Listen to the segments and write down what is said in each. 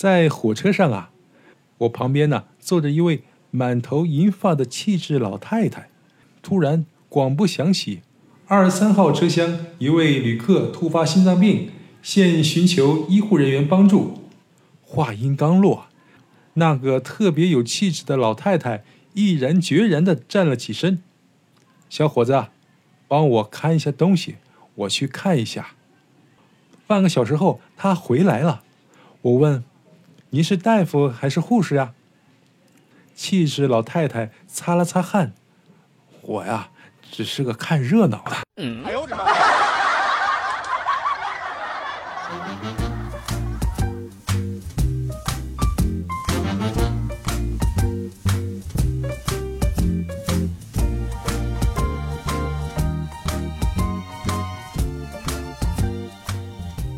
在火车上啊，我旁边呢坐着一位满头银发的气质老太太。突然，广播响起：“二十三号车厢一位旅客突发心脏病，现寻求医护人员帮助。”话音刚落，那个特别有气质的老太太毅然决然地站了起身：“小伙子，帮我看一下东西，我去看一下。”半个小时后，她回来了。我问：“您是大夫还是护士呀？”气质老太太擦了擦汗。我呀，只是个看热闹的。哎呦我的妈！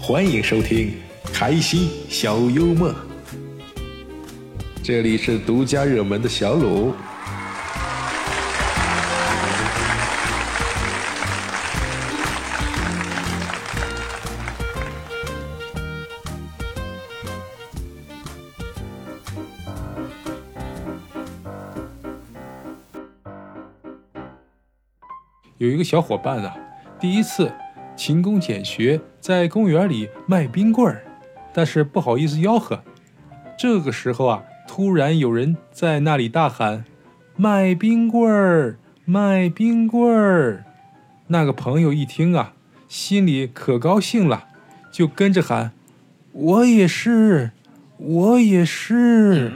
欢迎收听《开心小幽默》，这里是独家热门的小鲁。有一个小伙伴啊，第一次勤工俭学，在公园里卖冰棍儿，但是不好意思吆喝。这个时候啊，忽然有人在那里大喊：“卖冰棍儿，卖冰棍儿！”那个朋友一听啊，心里可高兴了，就跟着喊：“我也是，我也是。”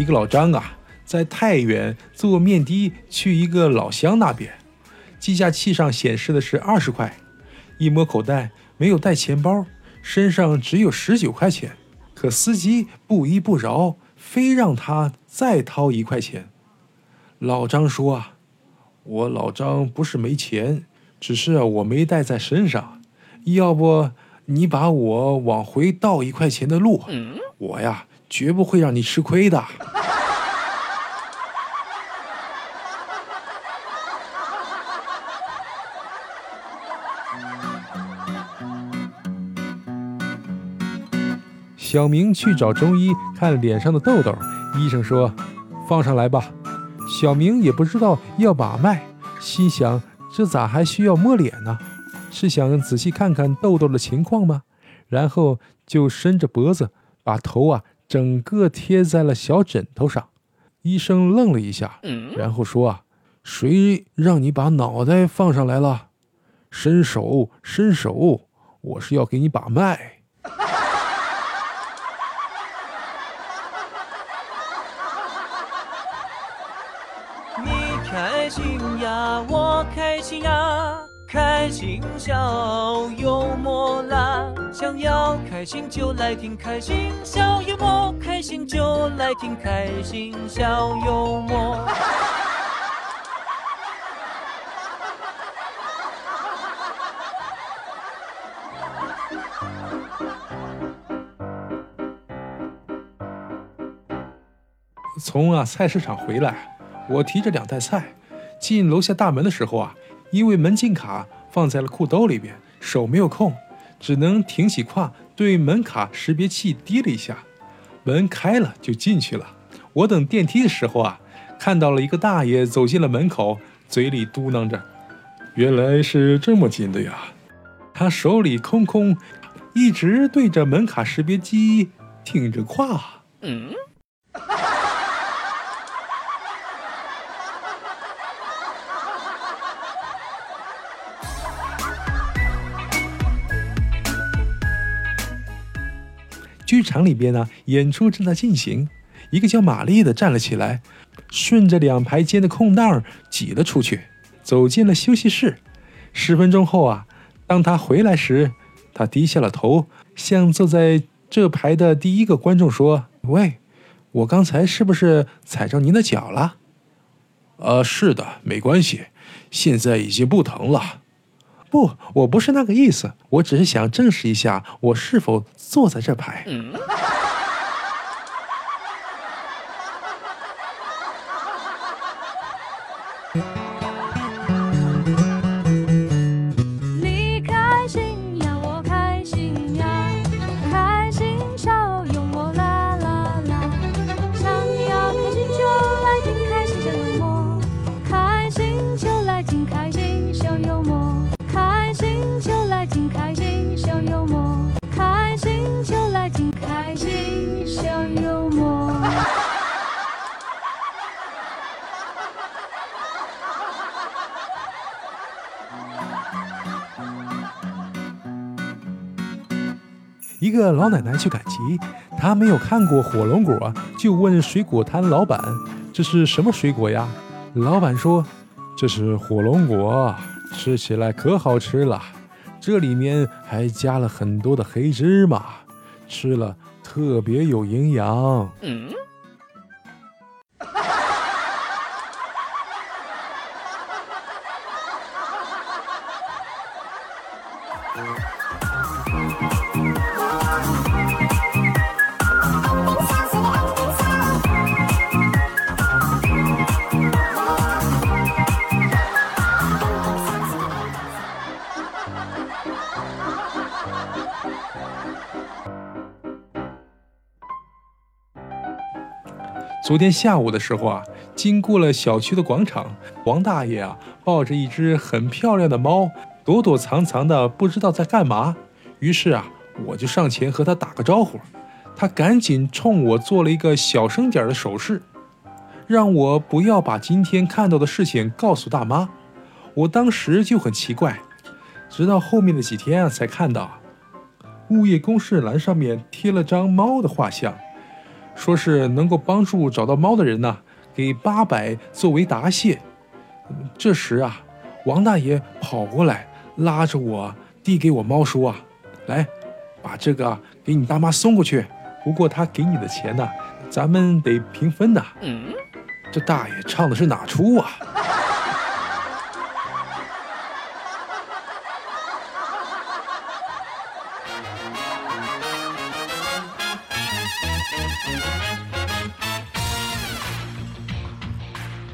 一个老张啊，在太原坐面的去一个老乡那边，计价器上显示的是二十块，一摸口袋没有带钱包，身上只有十九块钱，可司机不依不饶，非让他再掏一块钱。老张说啊，我老张不是没钱，只是我没带在身上，要不你把我往回倒一块钱的路，我呀。绝不会让你吃亏的。小明去找中医看脸上的痘痘，医生说：“放上来吧。”小明也不知道要把脉，心想：这咋还需要摸脸呢？是想仔细看看痘痘的情况吗？然后就伸着脖子，把头啊。整个贴在了小枕头上，医生愣了一下，然后说：“啊，谁让你把脑袋放上来了？伸手，伸手，我是要给你把脉。”你开心呀，我开心呀。开心笑幽默啦！想要开心就来听开心小幽默，开心就来听开心小幽默。从啊菜市场回来，我提着两袋菜进楼下大门的时候啊。因为门禁卡放在了裤兜里边，手没有空，只能挺起胯对门卡识别器滴了一下，门开了就进去了。我等电梯的时候啊，看到了一个大爷走进了门口，嘴里嘟囔着：“原来是这么近的呀！”他手里空空，一直对着门卡识别机挺着胯。嗯。剧场里边呢，演出正在进行。一个叫玛丽的站了起来，顺着两排间的空档挤了出去，走进了休息室。十分钟后啊，当他回来时，他低下了头，向坐在这排的第一个观众说：“喂，我刚才是不是踩着您的脚了？呃，是的，没关系，现在已经不疼了。不，我不是那个意思，我只是想证实一下我是否坐在这排。一个老奶奶去赶集，她没有看过火龙果，就问水果摊老板：“这是什么水果呀？”老板说：“这是火龙果，吃起来可好吃了，这里面还加了很多的黑芝麻，吃了特别有营养。” 昨天下午的时候啊，经过了小区的广场，王大爷啊抱着一只很漂亮的猫，躲躲藏藏的，不知道在干嘛。于是啊，我就上前和他打个招呼，他赶紧冲我做了一个小声点的手势，让我不要把今天看到的事情告诉大妈。我当时就很奇怪，直到后面的几天啊，才看到物业公示栏上面贴了张猫的画像。说是能够帮助找到猫的人呢，给八百作为答谢。这时啊，王大爷跑过来，拉着我，递给我猫说：“啊，来，把这个给你大妈送过去。不过他给你的钱呢，咱们得平分呐。”这大爷唱的是哪出啊？